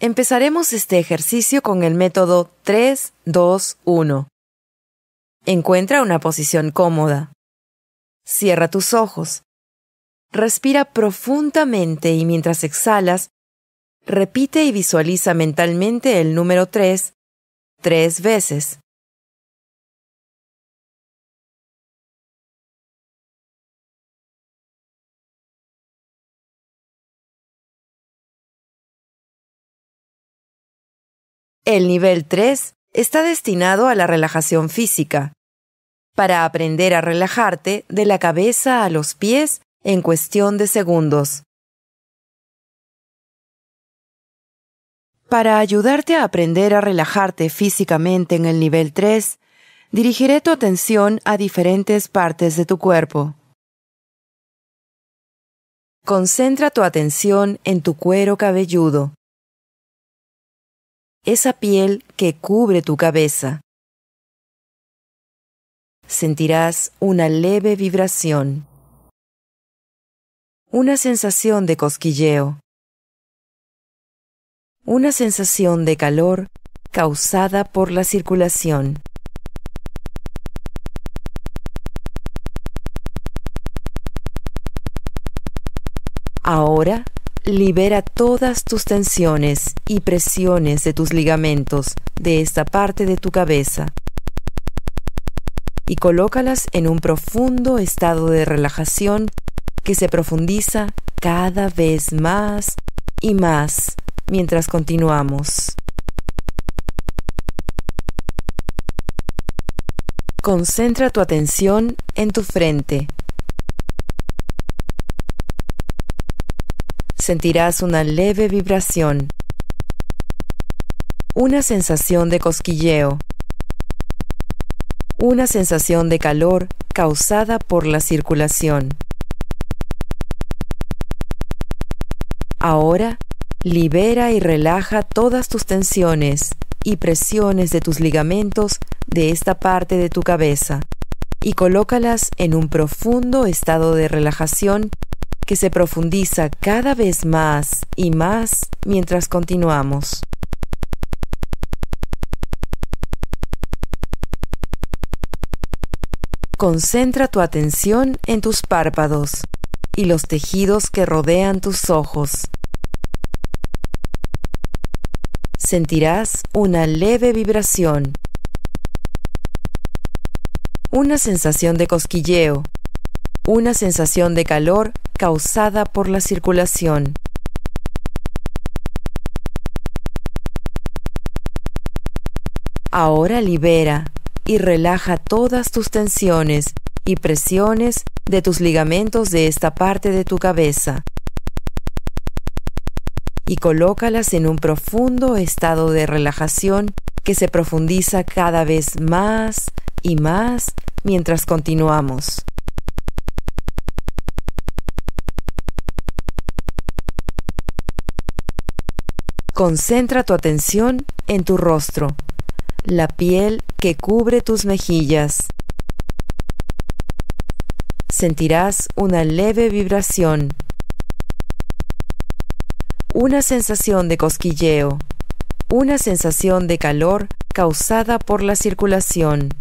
Empezaremos este ejercicio con el método 3, 2, 1. Encuentra una posición cómoda. Cierra tus ojos. Respira profundamente y mientras exhalas, repite y visualiza mentalmente el número 3 tres veces. El nivel 3 está destinado a la relajación física, para aprender a relajarte de la cabeza a los pies en cuestión de segundos. Para ayudarte a aprender a relajarte físicamente en el nivel 3, dirigiré tu atención a diferentes partes de tu cuerpo. Concentra tu atención en tu cuero cabelludo esa piel que cubre tu cabeza. Sentirás una leve vibración, una sensación de cosquilleo, una sensación de calor causada por la circulación. Ahora Libera todas tus tensiones y presiones de tus ligamentos de esta parte de tu cabeza y colócalas en un profundo estado de relajación que se profundiza cada vez más y más mientras continuamos. Concentra tu atención en tu frente sentirás una leve vibración, una sensación de cosquilleo, una sensación de calor causada por la circulación. Ahora, libera y relaja todas tus tensiones y presiones de tus ligamentos de esta parte de tu cabeza y colócalas en un profundo estado de relajación que se profundiza cada vez más y más mientras continuamos. Concentra tu atención en tus párpados y los tejidos que rodean tus ojos. Sentirás una leve vibración, una sensación de cosquilleo, una sensación de calor causada por la circulación. Ahora libera y relaja todas tus tensiones y presiones de tus ligamentos de esta parte de tu cabeza y colócalas en un profundo estado de relajación que se profundiza cada vez más y más mientras continuamos. Concentra tu atención en tu rostro, la piel que cubre tus mejillas. Sentirás una leve vibración, una sensación de cosquilleo, una sensación de calor causada por la circulación.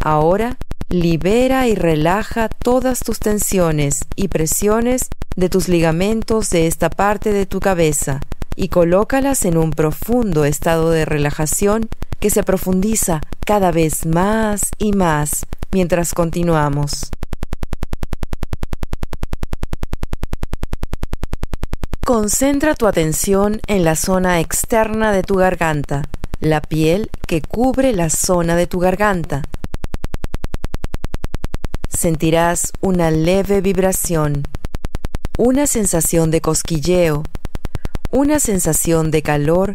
Ahora libera y relaja todas tus tensiones y presiones de tus ligamentos de esta parte de tu cabeza y colócalas en un profundo estado de relajación que se profundiza cada vez más y más mientras continuamos. Concentra tu atención en la zona externa de tu garganta, la piel que cubre la zona de tu garganta. Sentirás una leve vibración una sensación de cosquilleo, una sensación de calor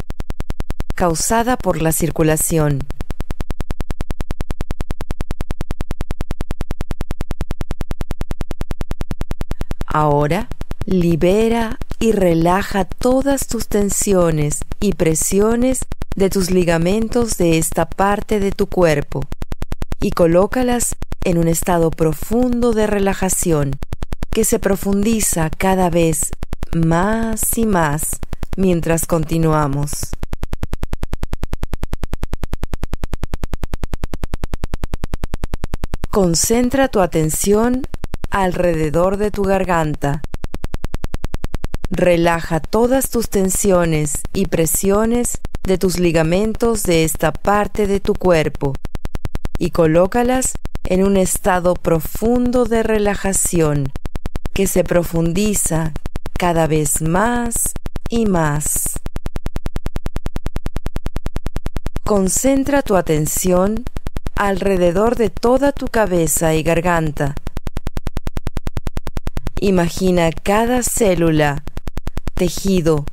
causada por la circulación. Ahora libera y relaja todas tus tensiones y presiones de tus ligamentos de esta parte de tu cuerpo y colócalas en un estado profundo de relajación que se profundiza cada vez más y más mientras continuamos. Concentra tu atención alrededor de tu garganta. Relaja todas tus tensiones y presiones de tus ligamentos de esta parte de tu cuerpo y colócalas en un estado profundo de relajación que se profundiza cada vez más y más. Concentra tu atención alrededor de toda tu cabeza y garganta. Imagina cada célula, tejido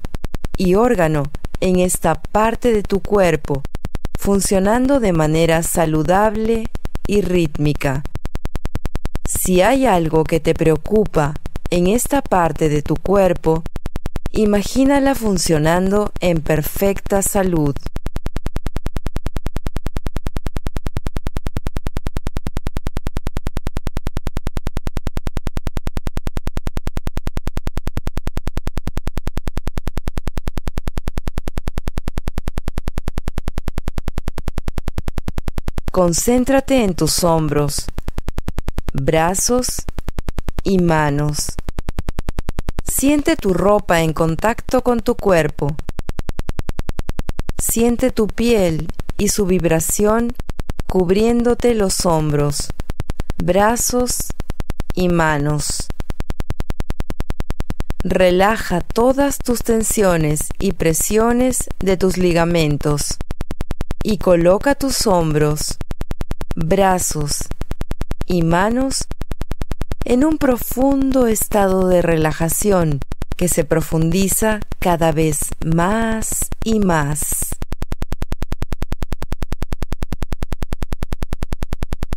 y órgano en esta parte de tu cuerpo funcionando de manera saludable y rítmica. Si hay algo que te preocupa en esta parte de tu cuerpo, imagínala funcionando en perfecta salud. Concéntrate en tus hombros, brazos y manos. Siente tu ropa en contacto con tu cuerpo. Siente tu piel y su vibración cubriéndote los hombros, brazos y manos. Relaja todas tus tensiones y presiones de tus ligamentos y coloca tus hombros, brazos y manos en un profundo estado de relajación que se profundiza cada vez más y más.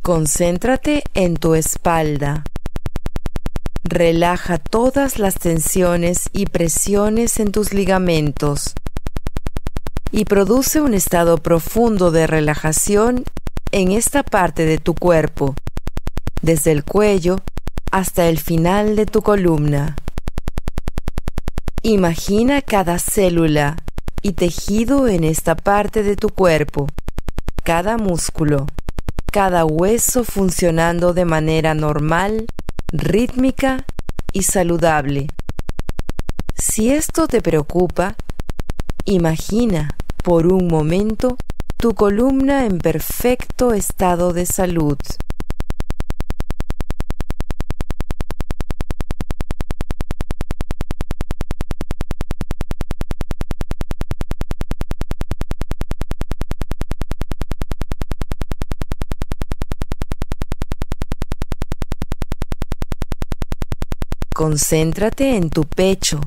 Concéntrate en tu espalda. Relaja todas las tensiones y presiones en tus ligamentos y produce un estado profundo de relajación en esta parte de tu cuerpo, desde el cuello hasta el final de tu columna. Imagina cada célula y tejido en esta parte de tu cuerpo, cada músculo, cada hueso funcionando de manera normal, rítmica y saludable. Si esto te preocupa, imagina por un momento tu columna en perfecto estado de salud. Concéntrate en tu pecho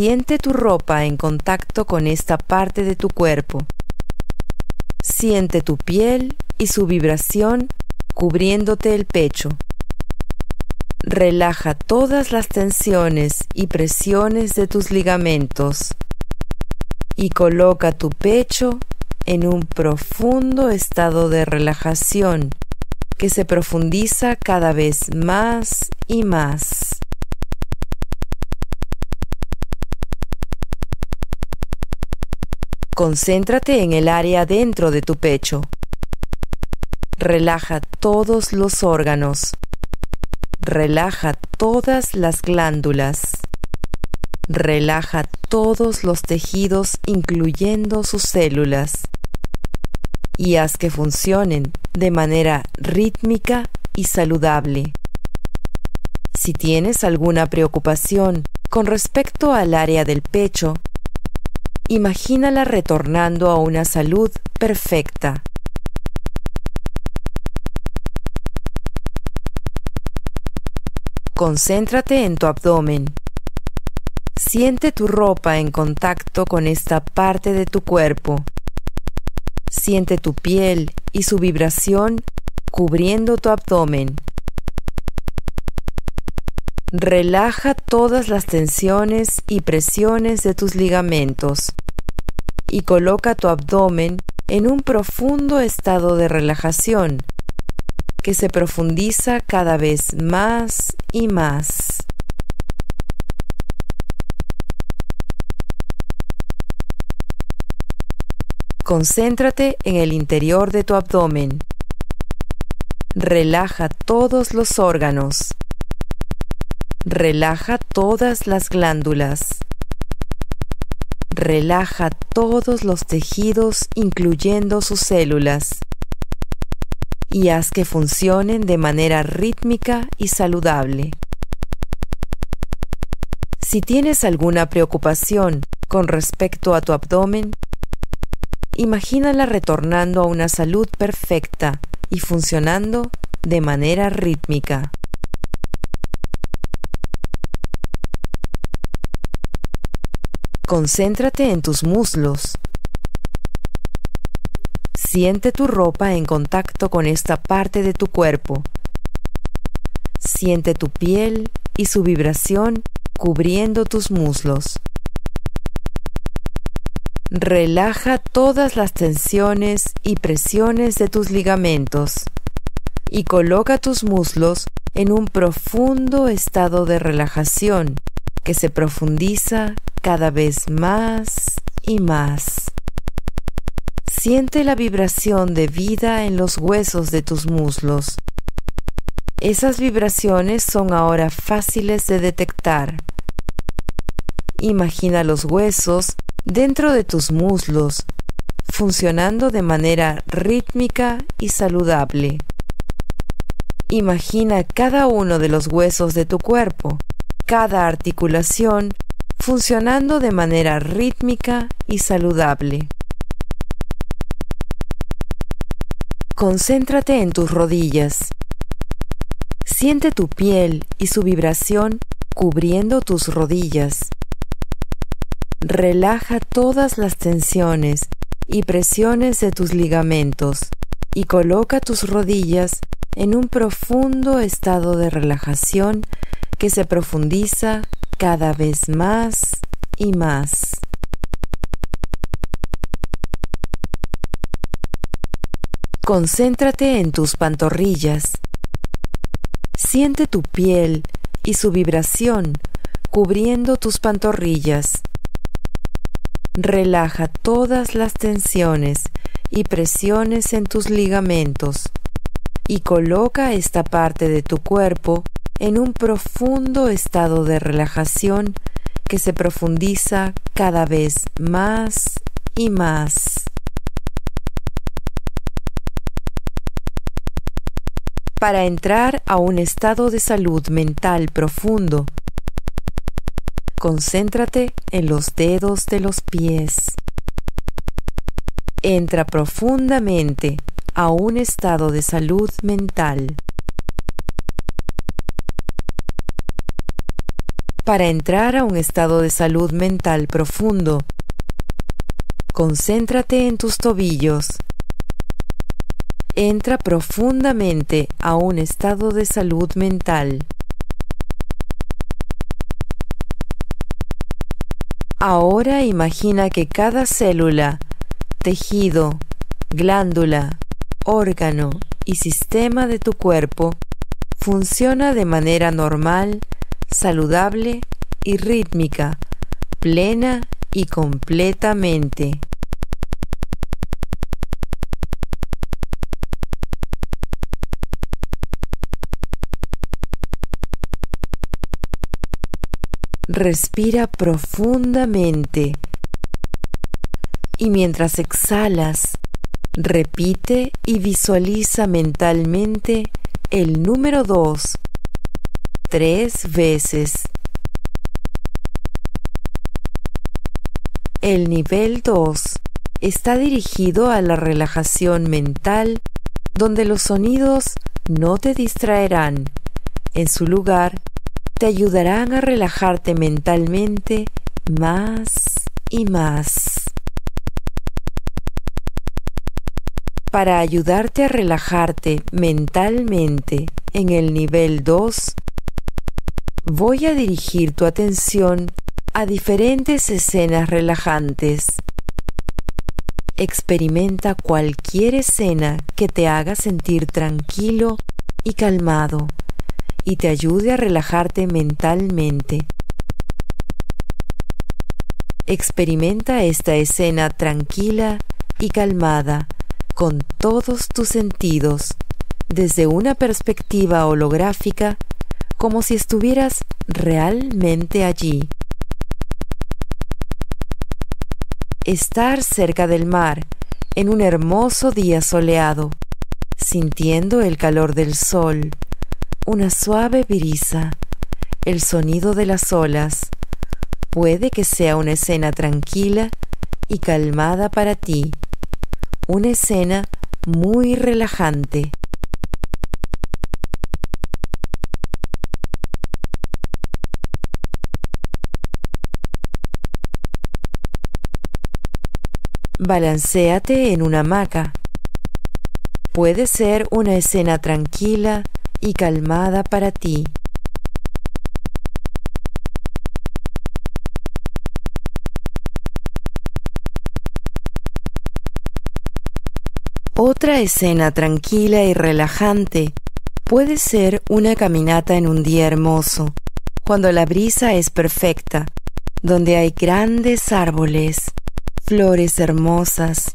Siente tu ropa en contacto con esta parte de tu cuerpo. Siente tu piel y su vibración cubriéndote el pecho. Relaja todas las tensiones y presiones de tus ligamentos y coloca tu pecho en un profundo estado de relajación que se profundiza cada vez más y más. Concéntrate en el área dentro de tu pecho. Relaja todos los órganos. Relaja todas las glándulas. Relaja todos los tejidos incluyendo sus células. Y haz que funcionen de manera rítmica y saludable. Si tienes alguna preocupación con respecto al área del pecho, imagínala retornando a una salud perfecta. Concéntrate en tu abdomen. Siente tu ropa en contacto con esta parte de tu cuerpo. Siente tu piel y su vibración cubriendo tu abdomen. Relaja todas las tensiones y presiones de tus ligamentos y coloca tu abdomen en un profundo estado de relajación que se profundiza cada vez más y más. Concéntrate en el interior de tu abdomen. Relaja todos los órganos. Relaja todas las glándulas. Relaja todos los tejidos incluyendo sus células y haz que funcionen de manera rítmica y saludable. Si tienes alguna preocupación con respecto a tu abdomen, imagínala retornando a una salud perfecta y funcionando de manera rítmica. Concéntrate en tus muslos. Siente tu ropa en contacto con esta parte de tu cuerpo. Siente tu piel y su vibración cubriendo tus muslos. Relaja todas las tensiones y presiones de tus ligamentos y coloca tus muslos en un profundo estado de relajación que se profundiza cada vez más y más. Siente la vibración de vida en los huesos de tus muslos. Esas vibraciones son ahora fáciles de detectar. Imagina los huesos dentro de tus muslos, funcionando de manera rítmica y saludable. Imagina cada uno de los huesos de tu cuerpo, cada articulación funcionando de manera rítmica y saludable. Concéntrate en tus rodillas. Siente tu piel y su vibración cubriendo tus rodillas. Relaja todas las tensiones y presiones de tus ligamentos y coloca tus rodillas en un profundo estado de relajación que se profundiza cada vez más y más. Concéntrate en tus pantorrillas. Siente tu piel y su vibración cubriendo tus pantorrillas. Relaja todas las tensiones y presiones en tus ligamentos y coloca esta parte de tu cuerpo en un profundo estado de relajación que se profundiza cada vez más y más. Para entrar a un estado de salud mental profundo, concéntrate en los dedos de los pies. Entra profundamente a un estado de salud mental. Para entrar a un estado de salud mental profundo, concéntrate en tus tobillos. Entra profundamente a un estado de salud mental. Ahora imagina que cada célula, tejido, glándula, órgano y sistema de tu cuerpo funciona de manera normal saludable y rítmica, plena y completamente. Respira profundamente y mientras exhalas, repite y visualiza mentalmente el número 2 tres veces. El nivel 2 está dirigido a la relajación mental donde los sonidos no te distraerán. En su lugar, te ayudarán a relajarte mentalmente más y más. Para ayudarte a relajarte mentalmente en el nivel 2, voy a dirigir tu atención a diferentes escenas relajantes. Experimenta cualquier escena que te haga sentir tranquilo y calmado y te ayude a relajarte mentalmente. Experimenta esta escena tranquila y calmada con todos tus sentidos desde una perspectiva holográfica como si estuvieras realmente allí. Estar cerca del mar en un hermoso día soleado, sintiendo el calor del sol, una suave brisa, el sonido de las olas, puede que sea una escena tranquila y calmada para ti, una escena muy relajante. Balanceate en una hamaca. Puede ser una escena tranquila y calmada para ti. Otra escena tranquila y relajante puede ser una caminata en un día hermoso, cuando la brisa es perfecta, donde hay grandes árboles, flores hermosas,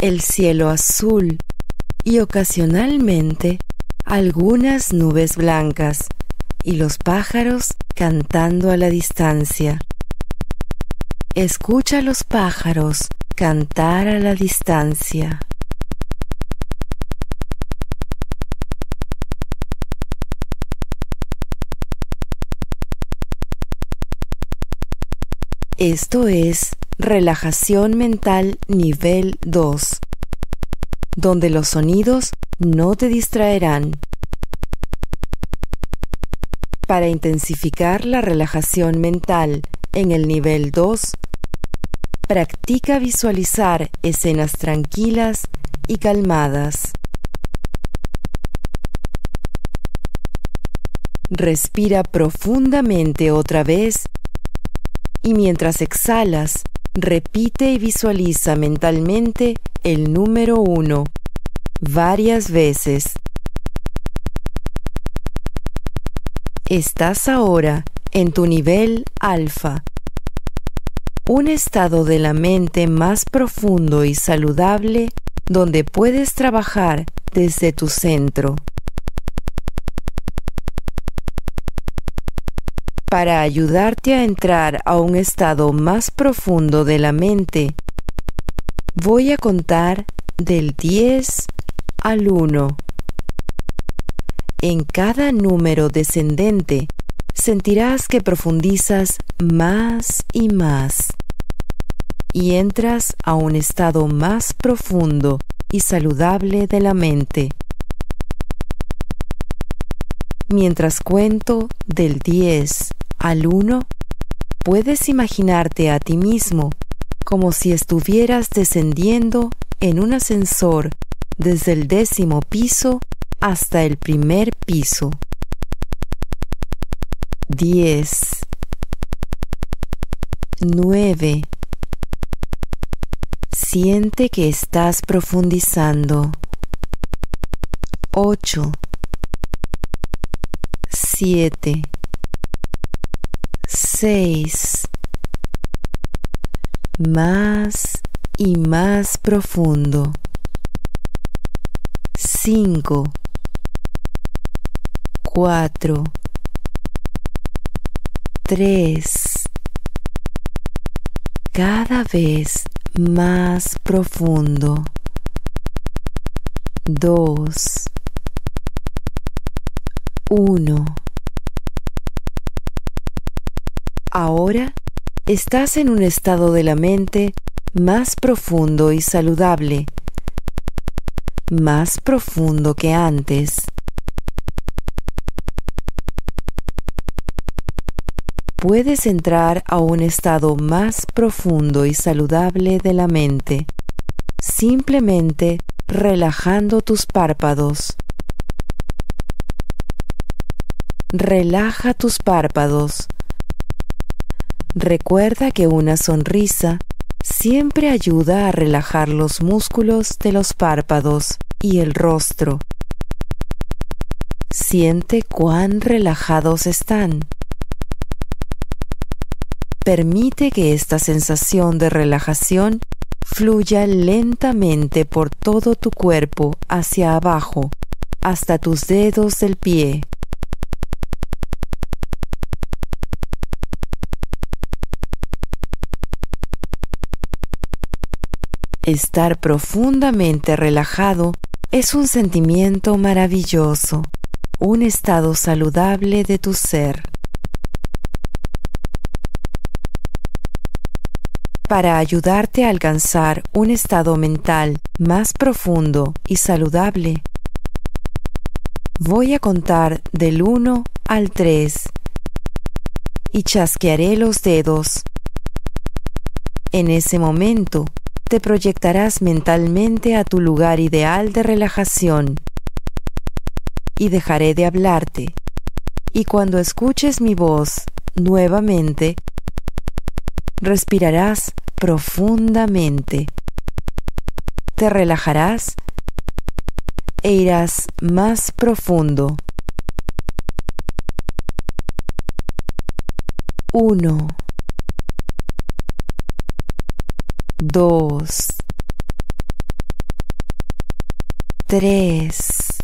el cielo azul y ocasionalmente algunas nubes blancas y los pájaros cantando a la distancia. Escucha a los pájaros cantar a la distancia. Esto es relajación mental nivel 2, donde los sonidos no te distraerán. Para intensificar la relajación mental en el nivel 2, practica visualizar escenas tranquilas y calmadas. Respira profundamente otra vez y mientras exhalas, repite y visualiza mentalmente el número uno varias veces. Estás ahora en tu nivel alfa, un estado de la mente más profundo y saludable donde puedes trabajar desde tu centro. Para ayudarte a entrar a un estado más profundo de la mente, voy a contar del 10 al 1. En cada número descendente sentirás que profundizas más y más y entras a un estado más profundo y saludable de la mente. Mientras cuento del 10 al 1, puedes imaginarte a ti mismo como si estuvieras descendiendo en un ascensor desde el décimo piso hasta el primer piso. 10 9 Siente que estás profundizando. 8 7 6 más y más profundo. 5 4 3 cada vez más profundo. 2 1 Ahora estás en un estado de la mente más profundo y saludable, más profundo que antes. Puedes entrar a un estado más profundo y saludable de la mente, simplemente relajando tus párpados. Relaja tus párpados Recuerda que una sonrisa siempre ayuda a relajar los músculos de los párpados y el rostro. Siente cuán relajados están. Permite que esta sensación de relajación fluya lentamente por todo tu cuerpo hacia abajo hasta tus dedos del pie. Estar profundamente relajado es un sentimiento maravilloso, un estado saludable de tu ser. Para ayudarte a alcanzar un estado mental más profundo y saludable, voy a contar del 1 al 3 y chasquearé los dedos. En ese momento, te proyectarás mentalmente a tu lugar ideal de relajación y dejaré de hablarte. Y cuando escuches mi voz nuevamente, respirarás profundamente. Te relajarás e irás más profundo. 1 dos, tres.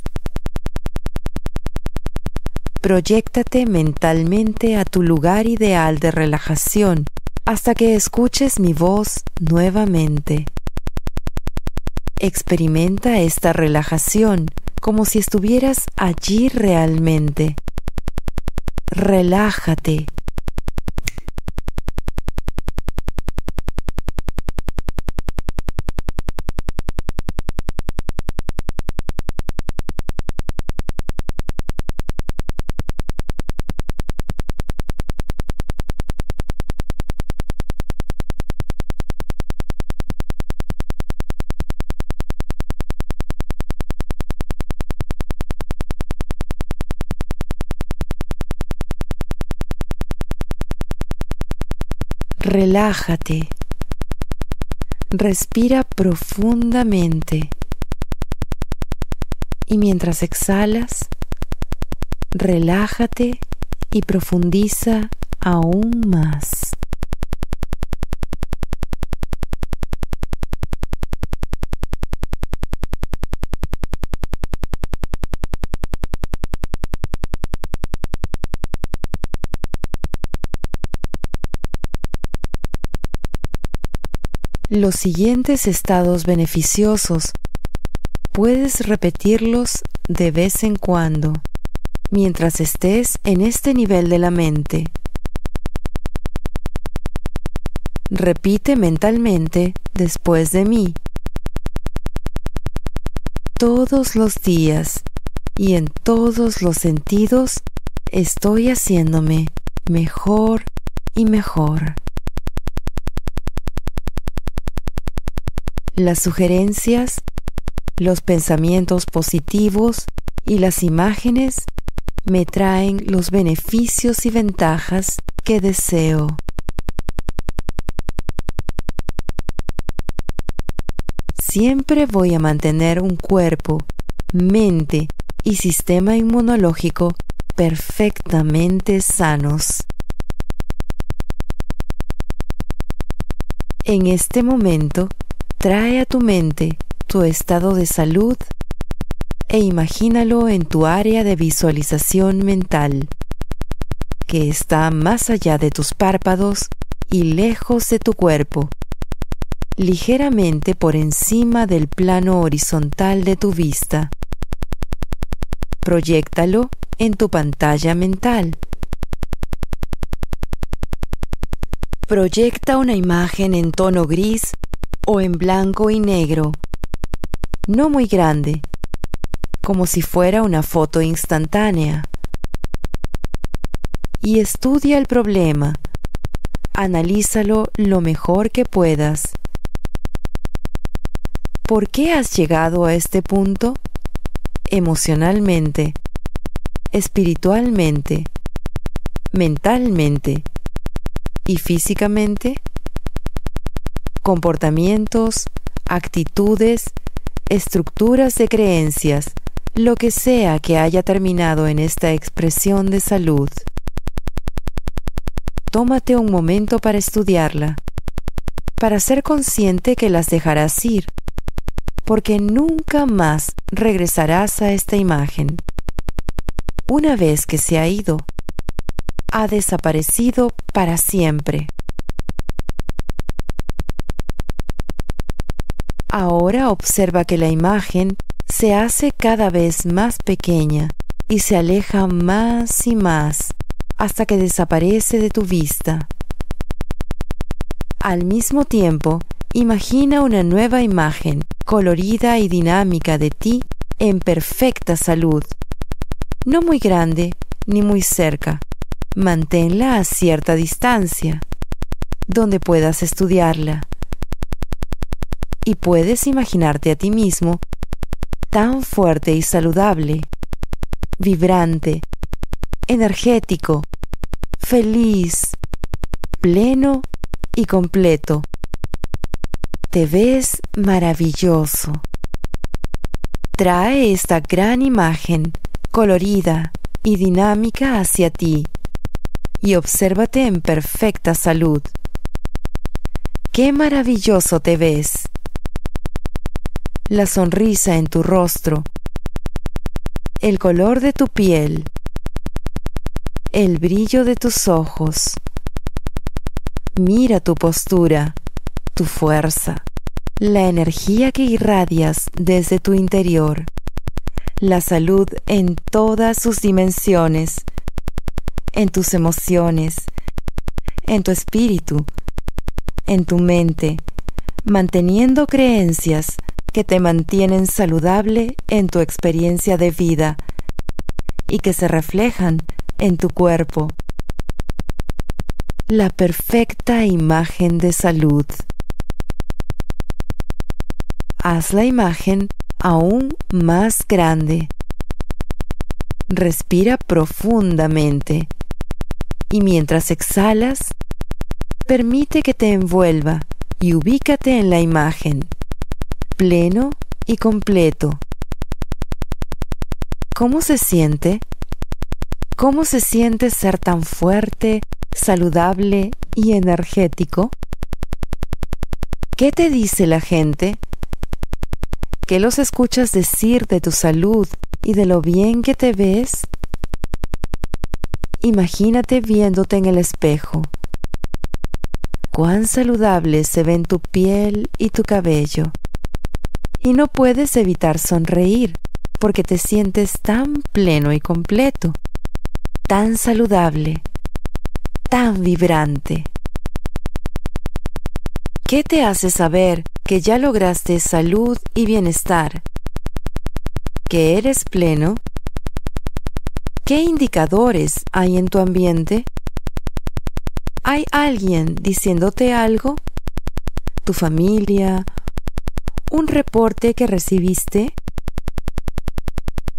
Proyéctate mentalmente a tu lugar ideal de relajación hasta que escuches mi voz nuevamente. Experimenta esta relajación como si estuvieras allí realmente. Relájate relájate. Respira profundamente. Y mientras exhalas, relájate y profundiza aún más. Los siguientes estados beneficiosos. Puedes repetirlos de vez en cuando, mientras estés en este nivel de la mente. Repite mentalmente después de mí. Todos los días y en todos los sentidos estoy haciéndome mejor y mejor. Las sugerencias, los pensamientos positivos y las imágenes me traen los beneficios y ventajas que deseo. Siempre voy a mantener un cuerpo, mente y sistema inmunológico perfectamente sanos. En este momento, Trae a tu mente tu estado de salud e imagínalo en tu área de visualización mental, que está más allá de tus párpados y lejos de tu cuerpo, ligeramente por encima del plano horizontal de tu vista. Proyéctalo en tu pantalla mental. Proyecta una imagen en tono gris o en blanco y negro, no muy grande, como si fuera una foto instantánea. Y estudia el problema, analízalo lo mejor que puedas. ¿Por qué has llegado a este punto? Emocionalmente, espiritualmente, mentalmente y físicamente comportamientos, actitudes, estructuras de creencias, lo que sea que haya terminado en esta expresión de salud. Tómate un momento para estudiarla. para ser consciente que las dejarás ir, porque nunca más regresarás a esta imagen. Una vez que se ha ido, ha desaparecido para siempre. Ahora observa que la imagen se hace cada vez más pequeña y se aleja más y más hasta que desaparece de tu vista. Al mismo tiempo, imagina una nueva imagen colorida y dinámica de ti en perfecta salud. No muy grande ni muy cerca. Manténla a cierta distancia, donde puedas estudiarla. Y puedes imaginarte a ti mismo tan fuerte y saludable, vibrante, energético, feliz, pleno y completo. Te ves maravilloso. Trae esta gran imagen colorida y dinámica hacia ti y obsérvate en perfecta salud. ¡Qué maravilloso te ves! La sonrisa en tu rostro, el color de tu piel, el brillo de tus ojos. Mira tu postura, tu fuerza, la energía que irradias desde tu interior, la salud en todas sus dimensiones, en tus emociones, en tu espíritu, en tu mente, manteniendo creencias que te mantienen saludable en tu experiencia de vida y que se reflejan en tu cuerpo. La perfecta imagen de salud. Haz la imagen aún más grande. Respira profundamente y mientras exhalas, permite que te envuelva y ubícate en la imagen, pleno y completo. ¿Cómo se siente? ¿Cómo se siente ser tan fuerte, saludable y energético? ¿Qué te dice la gente? ¿Qué los escuchas decir de tu salud y de lo bien que te ves? Imagínate viéndote en el espejo. Cuán saludable se ven tu piel y tu cabello. Y no puedes evitar sonreír porque te sientes tan pleno y completo tan saludable, tan vibrante. ¿Qué te hace saber que ya lograste salud y bienestar? ¿Que eres pleno? ¿Qué indicadores hay en tu ambiente? ¿Hay alguien diciéndote algo? ¿Tu familia? ¿Un reporte que recibiste?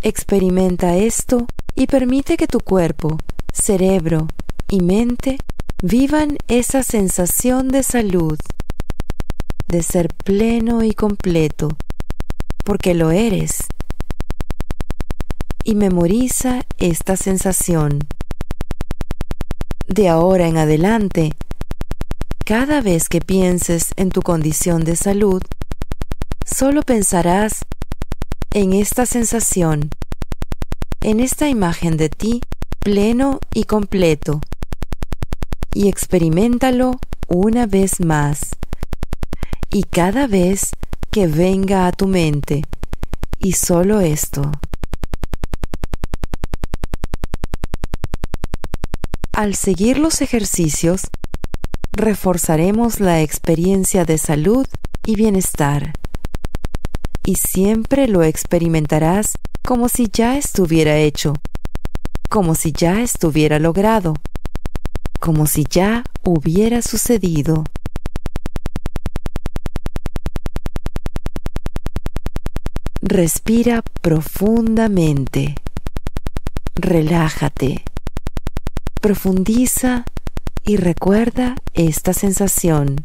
Experimenta esto y permite que tu cuerpo, cerebro y mente vivan esa sensación de salud, de ser pleno y completo, porque lo eres. Y memoriza esta sensación. De ahora en adelante, cada vez que pienses en tu condición de salud, solo pensarás en esta sensación en esta imagen de ti pleno y completo. Y experimentalo una vez más. Y cada vez que venga a tu mente y solo esto. Al seguir los ejercicios, reforzaremos la experiencia de salud y bienestar y siempre lo experimentarás como si ya estuviera hecho, como si ya estuviera logrado, como si ya hubiera sucedido. Respira profundamente. Relájate. Profundiza y recuerda esta sensación.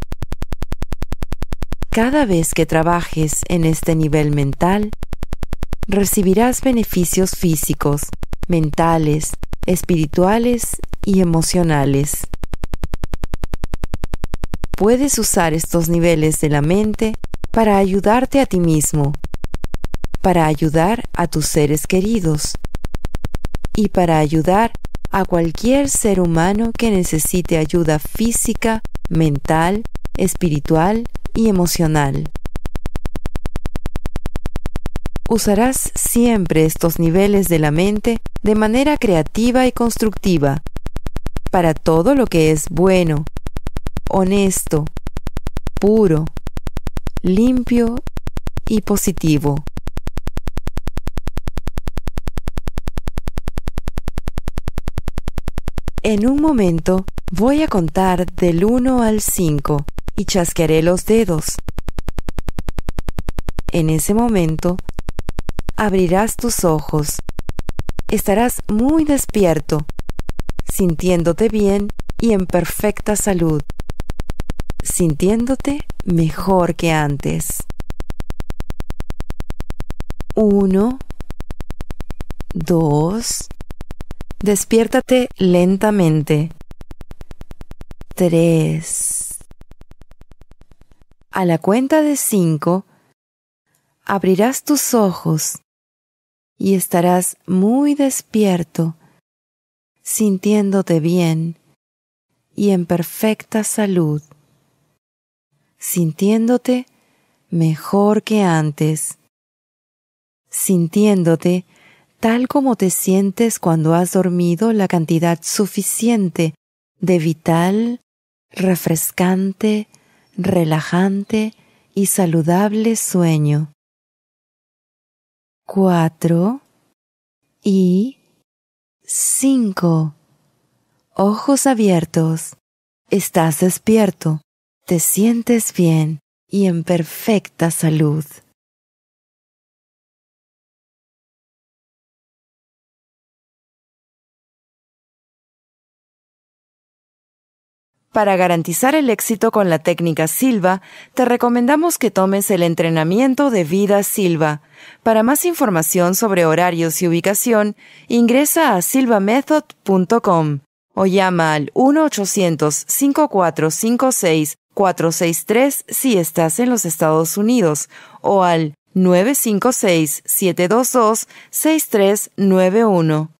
Cada vez que trabajes en este nivel mental, recibirás beneficios físicos, mentales, espirituales y emocionales. puedes usar estos niveles de la mente para ayudarte a ti mismo, para ayudar a tus seres queridos y para ayudar a cualquier ser humano que necesite ayuda física, mental, espiritual y emocional. Usarás siempre estos niveles de la mente de manera creativa y constructiva para todo lo que es bueno, honesto, puro, limpio y positivo. En un momento voy a contar del 1 al 5 y chasquearé los dedos. En ese momento abrirás tus ojos. Estarás muy despierto, sintiéndote bien y en perfecta salud, sintiéndote mejor que antes. Uno, dos, despiértate lentamente. Tres. A la cuenta de cinco, abrirás tus ojos y estarás muy despierto, sintiéndote bien y en perfecta salud, sintiéndote mejor que antes, sintiéndote tal como te sientes cuando has dormido la cantidad suficiente de vital, refrescante, relajante y saludable sueño cuatro y cinco. Ojos abiertos. Estás despierto. Te sientes bien y en perfecta salud. Para garantizar el éxito con la técnica Silva, te recomendamos que tomes el entrenamiento de vida Silva. Para más información sobre horarios y ubicación, ingresa a silvamethod.com o llama al 1-800-5456-463 si estás en los Estados Unidos o al 956-722-6391.